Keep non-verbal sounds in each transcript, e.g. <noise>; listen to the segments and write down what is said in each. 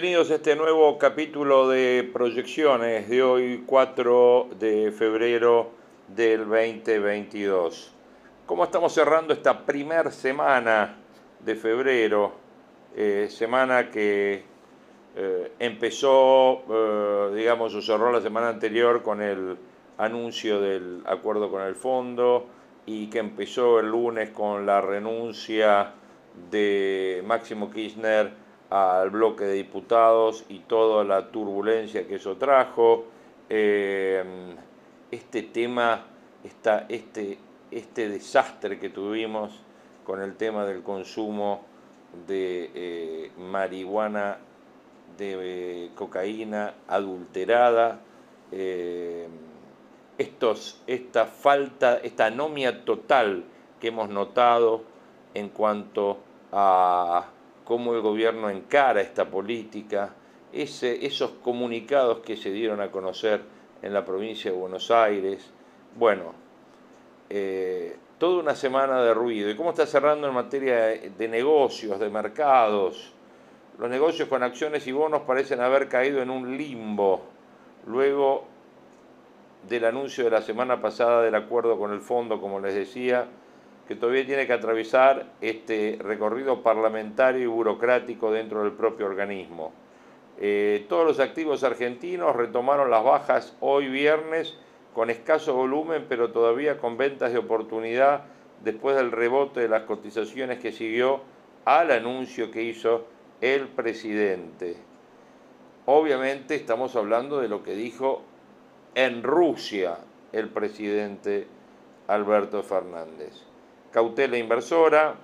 Bienvenidos a este nuevo capítulo de proyecciones de hoy 4 de febrero del 2022. ¿Cómo estamos cerrando esta primer semana de febrero? Eh, semana que eh, empezó, eh, digamos, o cerró la semana anterior con el anuncio del acuerdo con el fondo y que empezó el lunes con la renuncia de Máximo Kirchner al bloque de diputados y toda la turbulencia que eso trajo. Eh, este tema, este, este desastre que tuvimos con el tema del consumo de eh, marihuana, de eh, cocaína adulterada, estos, esta falta, esta anomia total que hemos notado en cuanto a cómo el gobierno encara esta política, esos comunicados que se dieron a conocer en la provincia de Buenos Aires. Bueno, eh, toda una semana de ruido. ¿Y cómo está cerrando en materia de negocios, de mercados? Los negocios con acciones y bonos parecen haber caído en un limbo luego del anuncio de la semana pasada del acuerdo con el fondo, como les decía, que todavía tiene que atravesar este recorrido parlamentario y burocrático dentro del propio organismo. Eh, todos los activos argentinos retomaron las bajas hoy viernes con escaso volumen, pero todavía con ventas de oportunidad después del rebote de las cotizaciones que siguió al anuncio que hizo el presidente. Obviamente estamos hablando de lo que dijo en Rusia el presidente Alberto Fernández cautela inversora,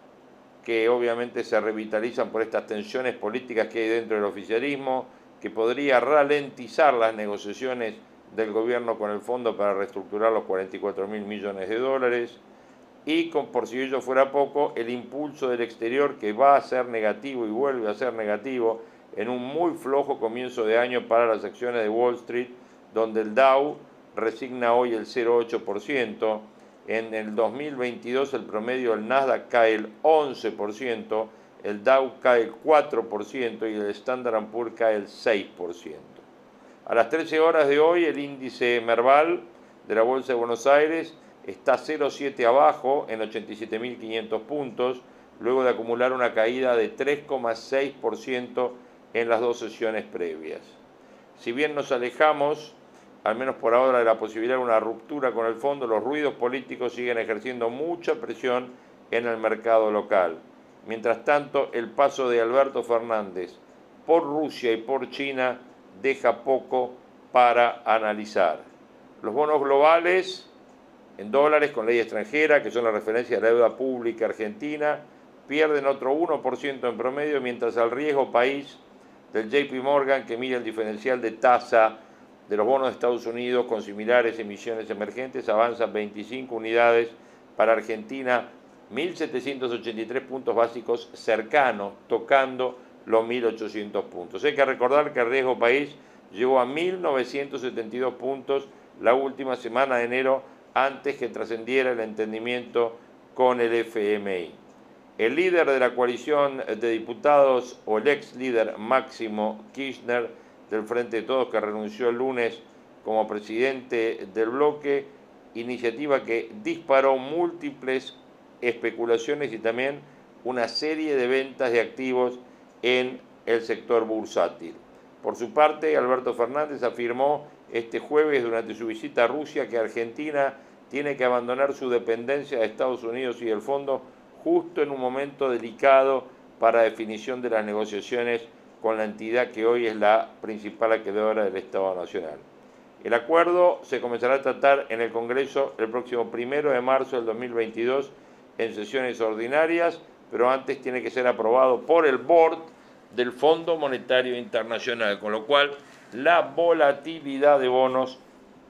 que obviamente se revitalizan por estas tensiones políticas que hay dentro del oficialismo, que podría ralentizar las negociaciones del gobierno con el fondo para reestructurar los 44 mil millones de dólares, y por si ello fuera poco, el impulso del exterior que va a ser negativo y vuelve a ser negativo en un muy flojo comienzo de año para las acciones de Wall Street, donde el Dow resigna hoy el 0,8%, en el 2022 el promedio del Nasdaq cae el 11%, el Dow cae el 4% y el Standard Poor's cae el 6%. A las 13 horas de hoy el índice Merval de la Bolsa de Buenos Aires está 0,7 abajo en 87.500 puntos, luego de acumular una caída de 3,6% en las dos sesiones previas. Si bien nos alejamos al menos por ahora, de la posibilidad de una ruptura con el fondo, los ruidos políticos siguen ejerciendo mucha presión en el mercado local. Mientras tanto, el paso de Alberto Fernández por Rusia y por China deja poco para analizar. Los bonos globales en dólares con ley extranjera, que son la referencia de la deuda pública argentina, pierden otro 1% en promedio, mientras el riesgo país del JP Morgan, que mide el diferencial de tasa de los bonos de Estados Unidos con similares emisiones emergentes avanza 25 unidades para Argentina, 1.783 puntos básicos cercanos, tocando los 1.800 puntos. Hay que recordar que el riesgo país llegó a 1.972 puntos la última semana de enero antes que trascendiera el entendimiento con el FMI. El líder de la coalición de diputados o el ex líder Máximo Kirchner del Frente de Todos que renunció el lunes como presidente del bloque, iniciativa que disparó múltiples especulaciones y también una serie de ventas de activos en el sector bursátil. Por su parte, Alberto Fernández afirmó este jueves durante su visita a Rusia que Argentina tiene que abandonar su dependencia de Estados Unidos y del fondo justo en un momento delicado para definición de las negociaciones con la entidad que hoy es la principal acreedora del Estado Nacional. El acuerdo se comenzará a tratar en el Congreso el próximo primero de marzo del 2022 en sesiones ordinarias, pero antes tiene que ser aprobado por el Board del Fondo Monetario Internacional, con lo cual la volatilidad de bonos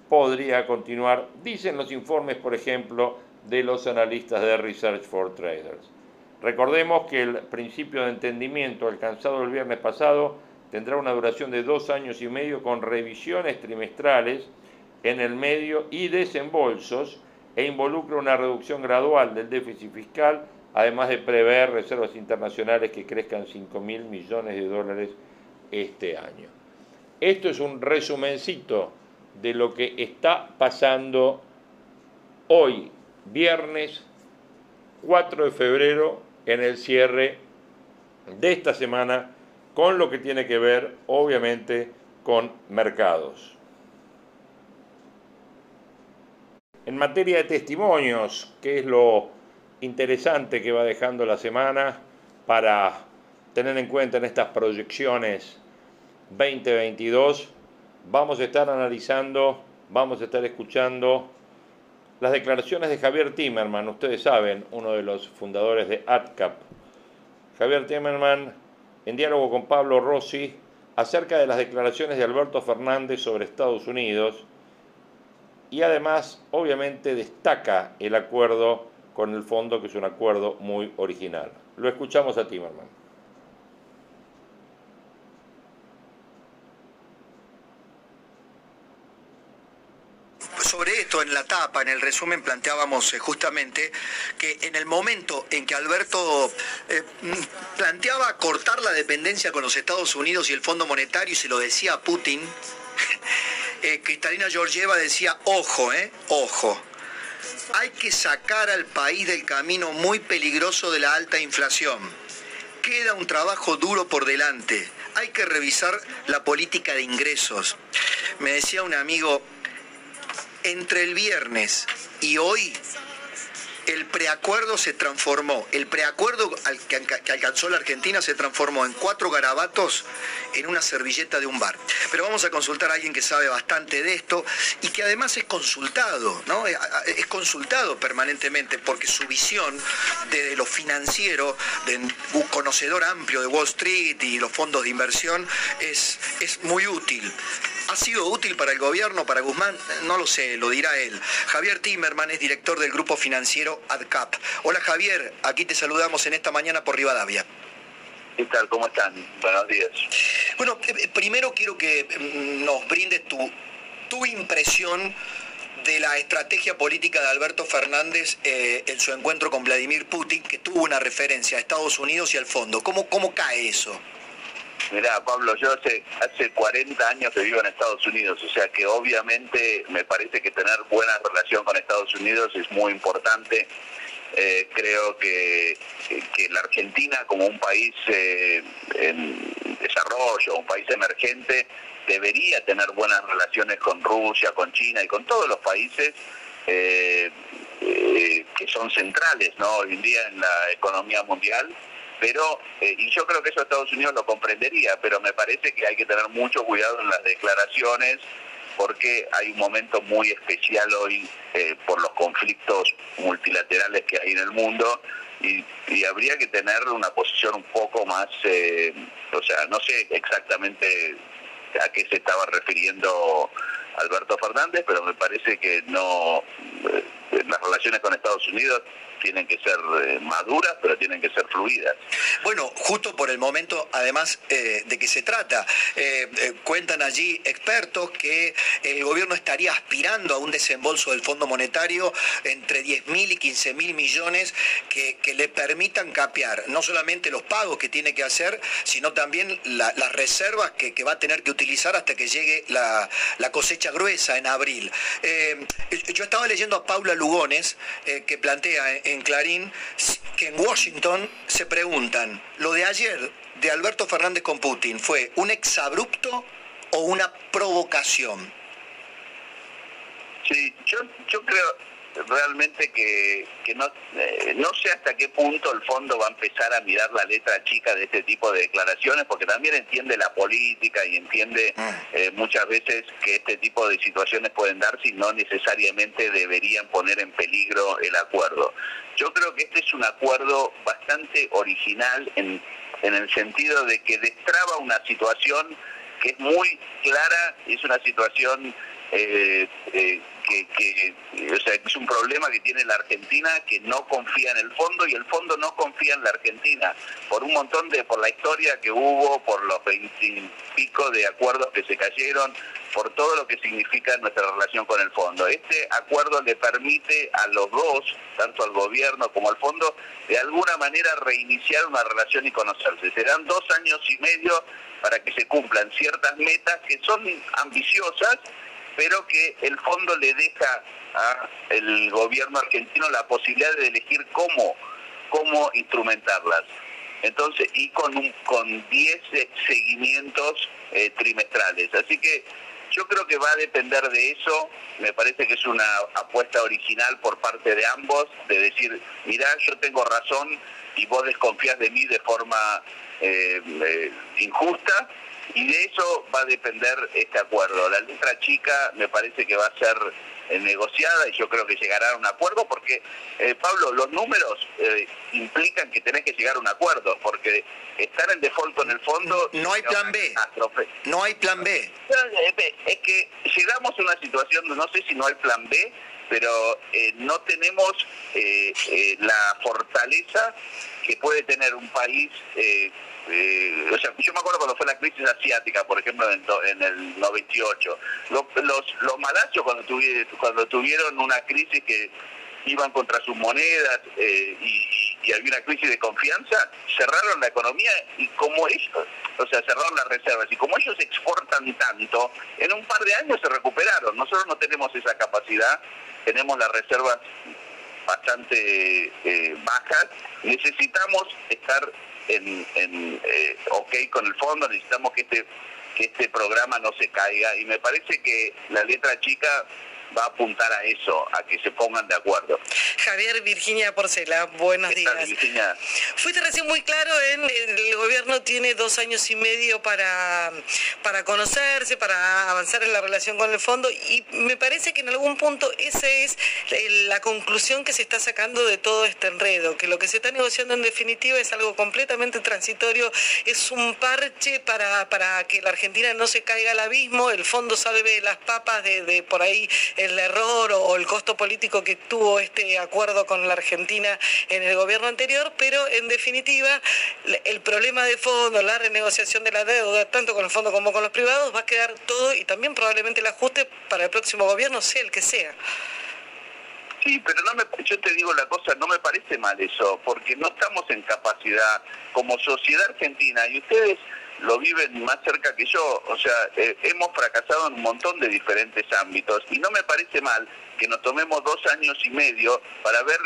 podría continuar, dicen los informes, por ejemplo, de los analistas de Research for Traders. Recordemos que el principio de entendimiento alcanzado el viernes pasado tendrá una duración de dos años y medio con revisiones trimestrales en el medio y desembolsos e involucra una reducción gradual del déficit fiscal, además de prever reservas internacionales que crezcan 5 mil millones de dólares este año. Esto es un resumencito de lo que está pasando hoy, viernes 4 de febrero, en el cierre de esta semana, con lo que tiene que ver, obviamente, con mercados. En materia de testimonios, que es lo interesante que va dejando la semana para tener en cuenta en estas proyecciones 2022, vamos a estar analizando, vamos a estar escuchando las declaraciones de Javier Timerman, ustedes saben, uno de los fundadores de ADCAP. Javier Timerman, en diálogo con Pablo Rossi, acerca de las declaraciones de Alberto Fernández sobre Estados Unidos y además, obviamente, destaca el acuerdo con el fondo, que es un acuerdo muy original. Lo escuchamos a Timerman. sobre esto, en la tapa, en el resumen, planteábamos eh, justamente que en el momento en que Alberto eh, planteaba cortar la dependencia con los Estados Unidos y el Fondo Monetario y se lo decía a Putin, <laughs> eh, Cristalina Georgieva decía, ojo, eh, ojo, hay que sacar al país del camino muy peligroso de la alta inflación. Queda un trabajo duro por delante. Hay que revisar la política de ingresos. Me decía un amigo, entre el viernes y hoy el preacuerdo se transformó, el preacuerdo que, alcanzó la Argentina se transformó en cuatro garabatos en una servilleta de un bar. Pero vamos a consultar a alguien que sabe bastante de esto y que además es consultado, ¿no? Eh, es consultado permanentemente porque su visión de lo financiero, de un conocedor amplio de Wall Street y los fondos de inversión, es, es muy útil. ¿Ha sido útil para el gobierno, para Guzmán? No lo sé, lo dirá él. Javier Timerman es director del grupo financiero ADCAP. Hola Javier, aquí te saludamos en esta mañana por Rivadavia. ¿Qué tal? ¿Cómo están? Buenos días. Bueno, eh, eh, primero quiero que mm, nos brindes tu, tu impresión de la estrategia política de Alberto Fernández eh, en su encuentro con Vladimir Putin, que tuvo una referencia a Estados Unidos y al fondo. ¿Cómo, cómo cae eso? Mirá, Pablo, yo hace, hace 40 años que vivo en Estados Unidos, o sea que obviamente me parece que tener buena relación con Estados Unidos es muy importante. Eh, creo que, la Argentina como un país eh, en desarrollo, un país emergente, debería tener buenas relaciones con Rusia, con China y con todos los países eh, que son centrales ¿no? hoy en día en la economía mundial pero eh, y yo creo que eso Estados Unidos lo comprendería, pero me parece que hay que tener mucho cuidado en las declaraciones porque hay un momento muy especial hoy eh, por los conflictos multilaterales que hay en el mundo y, habría que tener una posición un poco más, eh, o sea, no sé exactamente a qué se estaba refiriendo Alberto Fernández, pero me parece que no las relaciones con Estados Unidos tienen que ser eh, maduras, pero tienen que ser fluidas. Bueno, justo por el momento, además eh, de que se trata, eh, cuentan allí expertos que el gobierno estaría aspirando a un desembolso del Fondo Monetario entre 10 mil y 15 mil millones que, le permitan capear no solamente los pagos que tiene que hacer, sino también las reservas que, va a tener que utilizar hasta que llegue la, cosecha gruesa en abril. yo estaba leyendo a Paula Lugones, que plantea en Clarín que en Washington se preguntan, ¿lo de ayer de Alberto Fernández con Putin fue un exabrupto o una provocación? Sí, yo, yo creo, realmente que, no, eh, no sé hasta qué punto el fondo va a empezar a mirar la letra chica de este tipo de declaraciones, porque también entiende la política y entiende ah. eh, muchas veces que este tipo de situaciones pueden darse y no necesariamente deberían poner en peligro el acuerdo. Yo creo que este es un acuerdo bastante original en, en el sentido de que destraba una situación es muy clara, es una situación eh, eh, que, o sea, es un problema que tiene la Argentina que no confía en el fondo y el fondo no confía en la Argentina por un montón de, por la historia que hubo, por los veintipico de acuerdos que se cayeron, por todo lo que significa nuestra relación con el fondo. Este acuerdo le permite a los dos, tanto al gobierno como al fondo, de alguna manera reiniciar una relación y conocerse. Serán dos años y medio para que se cumplan ciertas metas que son ambiciosas, pero que el fondo le deja al gobierno argentino la posibilidad de elegir cómo, cómo instrumentarlas. Entonces, y con, un, con 10 seguimientos eh, trimestrales. Así que yo creo que va a depender de eso. Me parece que es una apuesta original por parte de ambos, de decir, mirá, yo tengo razón y vos desconfías de mí de forma eh, eh, injusta y de eso va a depender este acuerdo. La letra chica me parece que va a ser eh, negociada y yo creo que llegará a un acuerdo porque, eh, Pablo, los números eh, implican que tenés que llegar a un acuerdo porque estar en default en el fondo... No hay plan B. No hay plan B. Es que llegamos a una situación, no sé si no hay plan B, pero no tenemos la fortaleza que puede tener un país eh, o sea, yo me acuerdo cuando fue la crisis asiática, por ejemplo, en, el 98. Los, los, los malachos cuando, tuvieron, cuando tuvieron una crisis que iban contra sus monedas eh, y, había una crisis de confianza, cerraron la economía y como ellos, o sea, cerraron las reservas y como ellos exportan tanto, en un par de años se recuperaron. Nosotros no tenemos esa capacidad, tenemos las reservas bastante eh, bajas, necesitamos estar en, en eh, ok con el fondo, necesitamos que este, que este programa no se caiga y me parece que la letra chica va a apuntar a eso, a que se pongan de acuerdo. Javier Virginia Porcela, buenos días. Fuiste recién muy claro en el gobierno tiene dos años y medio para, para conocerse, para avanzar en la relación con el fondo y me parece que en algún punto esa es la conclusión que se está sacando de todo este enredo, que lo que se está negociando en definitiva es algo completamente transitorio, es un parche para, para que la Argentina no se caiga al abismo, el fondo sabe las papas de, de por ahí el error o, el costo político que tuvo este acuerdo con la Argentina en el gobierno anterior, pero en definitiva el problema de fondo, la renegociación de la deuda, tanto con el fondo como con los privados, va a quedar todo y también probablemente el ajuste para el próximo gobierno, sea el que sea. Sí, pero no me, yo te digo la cosa, no me parece mal eso, porque no estamos en capacidad como sociedad argentina y ustedes lo viven más cerca que yo. O sea, eh, hemos fracasado en un montón de diferentes ámbitos y no me parece mal que nos tomemos dos años y medio para ver,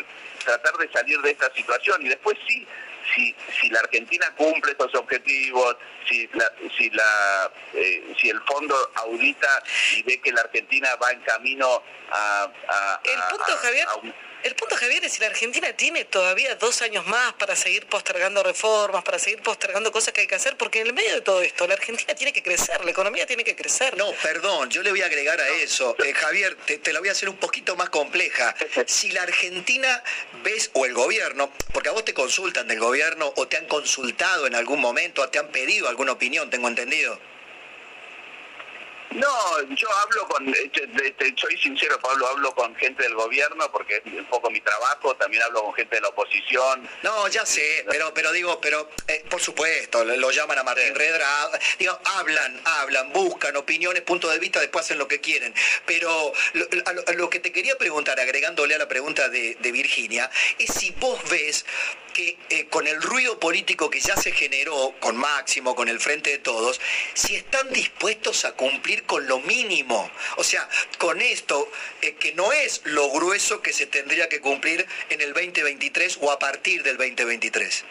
tratar de salir de esta situación y después sí. Si, si la Argentina cumple estos objetivos, si la, si la eh, si el fondo audita y ve que la Argentina va en camino a, el punto Javier el punto, Javier, es si la Argentina tiene todavía dos años más para seguir postergando reformas, para seguir postergando cosas que hay que hacer, porque en el medio de todo esto, la Argentina tiene que crecer, la economía tiene que crecer. No, perdón, yo le voy a agregar a eso. Eh, Javier, te, te, la voy a hacer un poquito más compleja. Si la Argentina ves, o el gobierno, porque a vos te consultan del gobierno, o te han consultado en algún momento, o te han pedido alguna opinión, tengo entendido. No, yo hablo con, soy sincero Pablo, hablo con gente del gobierno porque es un poco mi trabajo, también hablo con gente de la oposición. No, ya sé, pero pero digo, pero eh, por supuesto, lo llaman a Martín Redra, digo, hablan, hablan, buscan opiniones, puntos de vista, después hacen lo que quieren. Pero lo, que te quería preguntar, agregándole a la pregunta de, de Virginia, es si vos ves que eh, con el ruido político que ya se generó con Máximo, con el Frente de Todos, si están dispuestos a cumplir con lo mínimo. O sea, con esto, eh, que no es lo grueso que se tendría que cumplir en el 2023 o a partir del 2023.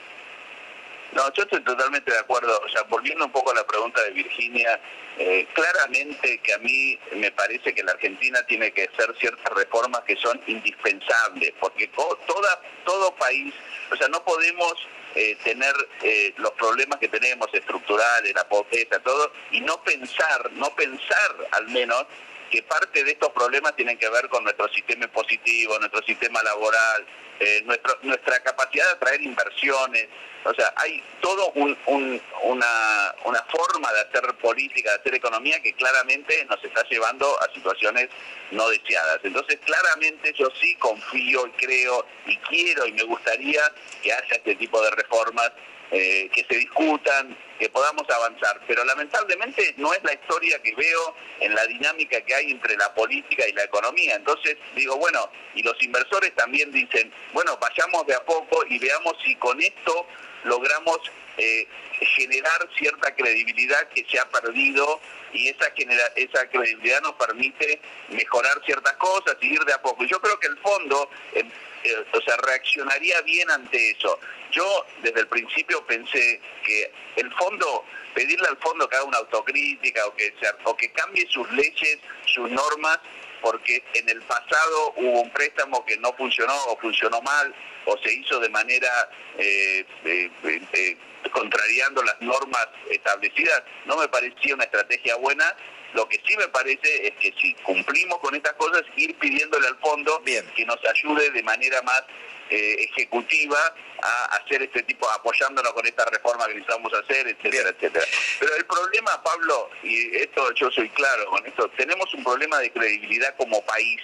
No, yo estoy totalmente de acuerdo. O sea, volviendo un poco a la pregunta de Virginia, eh, claramente que a mí me parece que la Argentina tiene que hacer ciertas reformas que son indispensables, porque toda, todo país, o sea, no podemos eh, tener eh, los problemas que tenemos estructurales, la pobreza, todo, y no pensar, no pensar al menos que parte de estos problemas tienen que ver con nuestro sistema impositivo, nuestro sistema laboral, eh, nuestra capacidad de atraer inversiones. O sea, hay todo una, una forma de hacer política, de hacer economía que claramente nos está llevando a situaciones no deseadas. Entonces, claramente yo sí confío y creo y quiero y me gustaría que haya este tipo de reformas eh, que se discutan, que podamos avanzar. Pero lamentablemente no es la historia que veo en la dinámica que hay entre la política y la economía. Entonces digo, bueno, y los inversores también dicen, bueno, vayamos de a poco y veamos si con esto logramos eh, generar cierta credibilidad que se ha perdido y esa, esa credibilidad nos permite mejorar ciertas cosas y ir de a poco. Yo creo que el fondo, em, eh, o sea, reaccionaría bien ante eso. Yo desde el principio pensé que el fondo, pedirle al fondo que haga una autocrítica o que, o que cambie sus leyes, sus normas, porque en el pasado hubo un préstamo que no funcionó o funcionó mal o se hizo de manera eh, eh, contrariando las normas establecidas, no me parecía una estrategia buena lo que sí me parece es que si cumplimos con estas cosas, ir pidiéndole al fondo que nos ayude de manera más eh, ejecutiva a hacer este tipo, apoyándonos con esta reforma que necesitamos hacer, etcétera, etcétera. Pero el problema, Pablo, y esto yo soy claro con esto, tenemos un problema de credibilidad como país,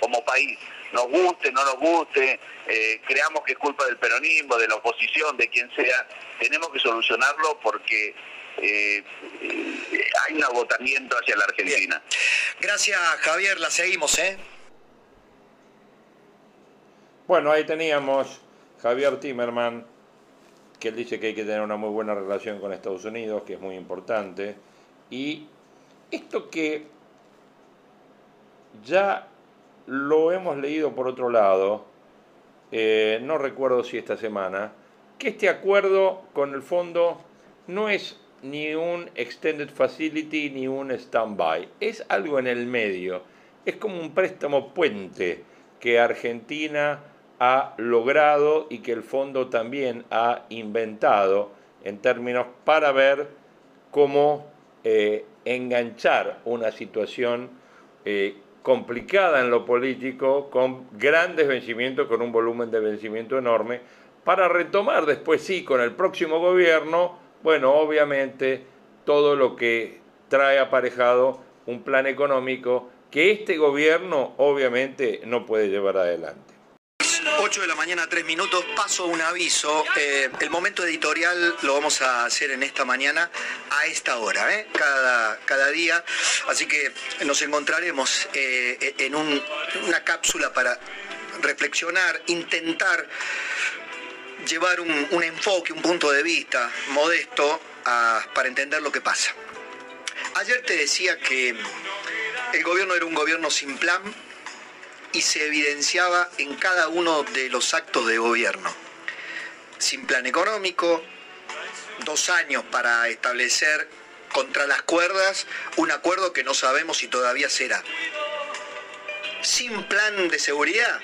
como país. Nos guste, no nos guste, eh, creamos que es culpa del peronismo, de la oposición, de quien sea, tenemos que solucionarlo porque eh, hay un agotamiento hacia la Argentina. Gracias, Javier, la seguimos, ¿eh? Bueno, ahí teníamos Javier Timerman, que él dice que hay que tener una muy buena relación con Estados Unidos, que es muy importante. Y esto que ya lo hemos leído por otro lado, eh, no recuerdo si esta semana, que este acuerdo con el fondo no es ni un extended facility ni un standby. Es algo en el medio. Es como un préstamo puente que Argentina ha logrado y que el fondo también ha inventado en términos para ver cómo eh, enganchar una situación eh, complicada en lo político, con grandes vencimientos, con un volumen de vencimiento enorme, para retomar después sí con el próximo gobierno bueno, obviamente todo lo que trae aparejado un plan económico que este gobierno obviamente no puede llevar adelante. 8 de la mañana, 3 minutos, paso un aviso. Eh, el momento editorial lo vamos a hacer en esta mañana a esta hora, ¿eh? cada, cada día. Así que nos encontraremos eh, en una cápsula para reflexionar, intentar llevar un, enfoque, un punto de vista modesto para entender lo que pasa. Ayer te decía que el gobierno era un gobierno sin plan y se evidenciaba en cada uno de los actos de gobierno. Sin plan económico, dos años para establecer contra las cuerdas un acuerdo que no sabemos si todavía será. Sin plan de seguridad,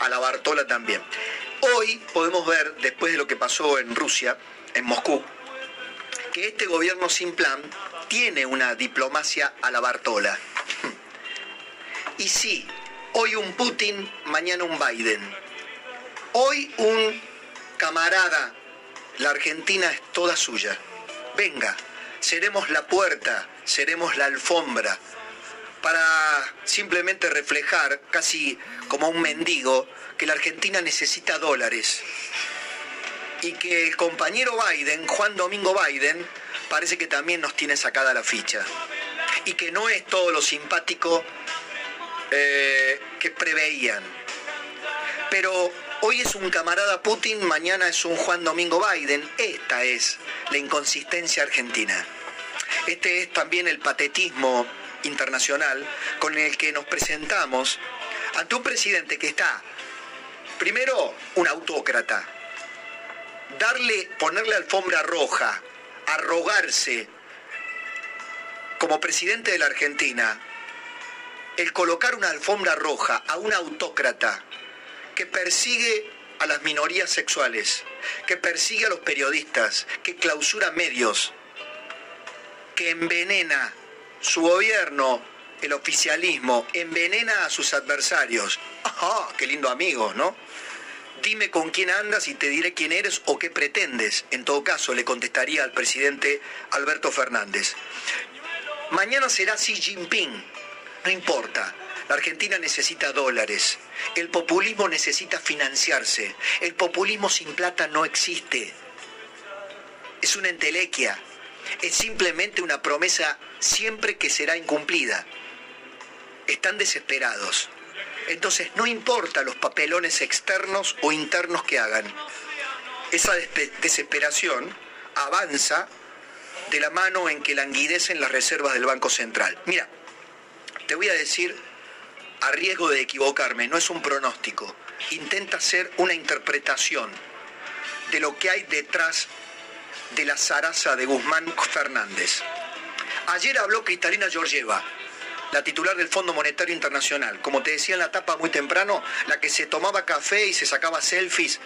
a la Bartola también. Hoy podemos ver, después de lo que pasó en Rusia, en Moscú, que este gobierno sin plan tiene una diplomacia a la Bartola. Y sí, hoy un Putin, mañana un Biden. Hoy un camarada, la Argentina es toda suya. Venga, seremos la puerta, seremos la alfombra, para simplemente reflejar, casi como un mendigo, que la Argentina necesita dólares y que el compañero Biden, Juan Domingo Biden, parece que también nos tiene sacada la ficha y que no es todo lo simpático eh, que preveían. Pero hoy es un camarada Putin, mañana es un Juan Domingo Biden. Esta es la inconsistencia argentina. Este es también el patetismo internacional con el que nos presentamos ante un presidente que está Primero, un autócrata. darle, ponerle alfombra roja, arrogarse como presidente de la Argentina, el colocar una alfombra roja a un autócrata que persigue a las minorías sexuales, que persigue a los periodistas, que clausura medios, que envenena su gobierno, el oficialismo, envenena a sus adversarios. ¡Ah, qué lindo amigo, ¿no? Dime con quién andas y te diré quién eres o qué pretendes. En todo caso, le contestaría al presidente Alberto Fernández. Mañana será Xi Jinping. No importa. La Argentina necesita dólares. El populismo necesita financiarse. El populismo sin plata no existe. Es una entelequia. Es simplemente una promesa siempre que será incumplida. Están desesperados. Entonces no importa los papelones externos o internos que hagan. Esa desesperación avanza de la mano en que languidecen las reservas del Banco Central. Mira, te voy a decir, a riesgo de equivocarme, no es un pronóstico, intenta hacer una interpretación de lo que hay detrás de la zaraza de Guzmán Fernández. Ayer habló Cristalina Georgieva, la titular del Fondo Monetario Internacional. Como te decía en la tapa muy temprano, la que se tomaba café y se sacaba selfies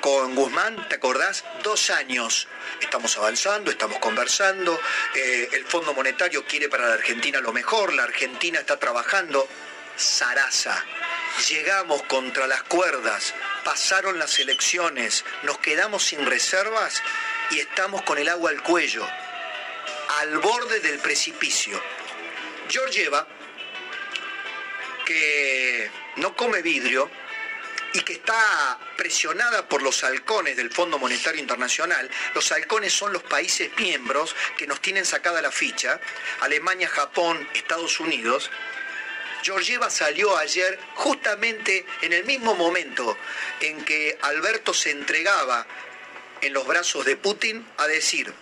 con Guzmán, ¿te acordás? Dos años. Estamos avanzando, estamos conversando, eh, el Fondo Monetario quiere para la Argentina lo mejor, la Argentina está trabajando. Sarasa. Llegamos contra las cuerdas, pasaron las elecciones, nos quedamos sin reservas y estamos con el agua al cuello, al borde del precipicio. Georgieva, que no come vidrio, y que está presionada por los halcones del Fondo Monetario Internacional. Los halcones son los países miembros que nos tienen sacada la ficha, Alemania, Japón, Estados Unidos. Georgieva salió ayer justamente en el mismo momento en que Alberto se entregaba en los brazos de Putin a decir,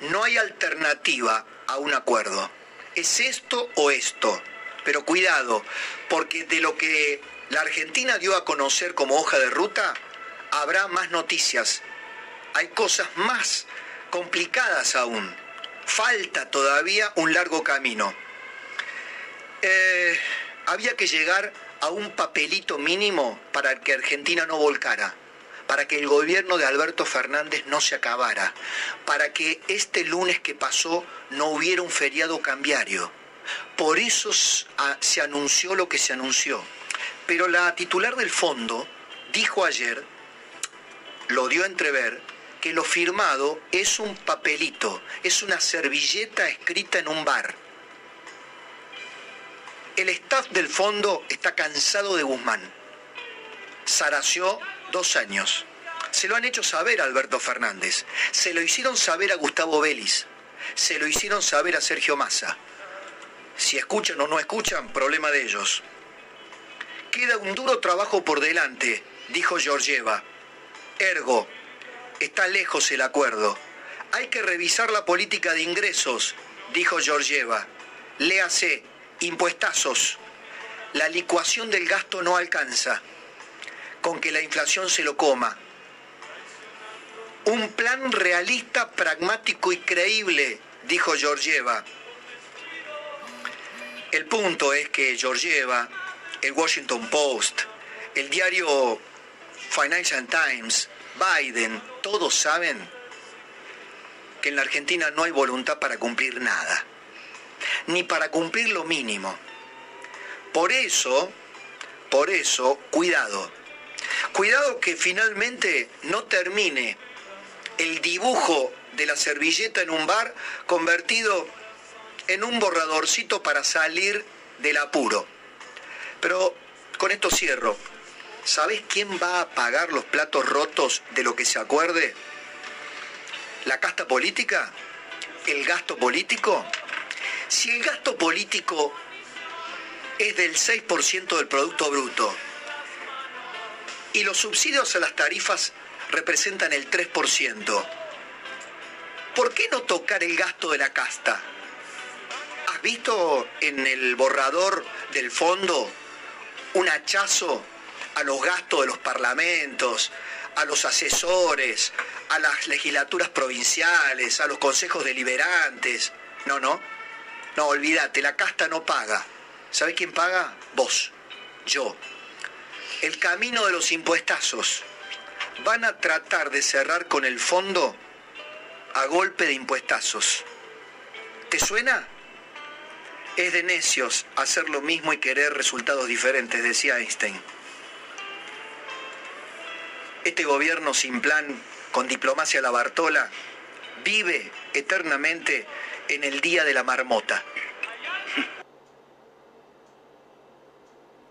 no hay alternativa a un acuerdo. Es esto o esto. Pero cuidado, porque de lo que la Argentina dio a conocer como hoja de ruta, habrá más noticias. Hay cosas más complicadas aún. Falta todavía un largo camino. Eh, había que llegar a un papelito mínimo para que Argentina no volcara, para que el gobierno de Alberto Fernández no se acabara, para que este lunes que pasó no hubiera un feriado cambiario. Por eso se anunció lo que se anunció pero la titular del fondo dijo ayer, lo dio a entrever, que lo firmado es un papelito, es una servilleta escrita en un bar. El staff del fondo está cansado de Guzmán. Saració dos años. Se lo han hecho saber a Alberto Fernández. Se lo hicieron saber a Gustavo Vélez. Se lo hicieron saber a Sergio Massa. Si escuchan o no escuchan, problema de ellos. Queda un duro trabajo por delante, dijo Georgieva. Ergo, está lejos el acuerdo. Hay que revisar la política de ingresos, dijo Georgieva. Léase, impuestazos. La licuación del gasto no alcanza. Con que la inflación se lo coma. Un plan realista, pragmático y creíble, dijo Georgieva. El punto es que Georgieva el Washington Post, el diario Financial Times, Biden, todos saben que en la Argentina no hay voluntad para cumplir nada, ni para cumplir lo mínimo. Por eso, por eso, cuidado. Cuidado que finalmente no termine el dibujo de la servilleta en un bar convertido en un borradorcito para salir del apuro. Pero con esto cierro. ¿Sabes quién va a pagar los platos rotos de lo que se acuerde? ¿La casta política? ¿El gasto político? Si el gasto político es del 6% del Producto Bruto y los subsidios a las tarifas representan el 3%, ¿por qué no tocar el gasto de la casta? ¿Has visto en el borrador del fondo un hachazo a los gastos de los parlamentos, a los asesores, a las legislaturas provinciales, a los consejos deliberantes. No, no. No, olvídate, la casta no paga. ¿Sabe quién paga? Vos, yo. El camino de los impuestazos. Van a tratar de cerrar con el fondo a golpe de impuestazos. ¿Te suena? Es de necios hacer lo mismo y querer resultados diferentes, decía Einstein. Este gobierno sin plan, con diplomacia la Bartola, vive eternamente en el día de la marmota.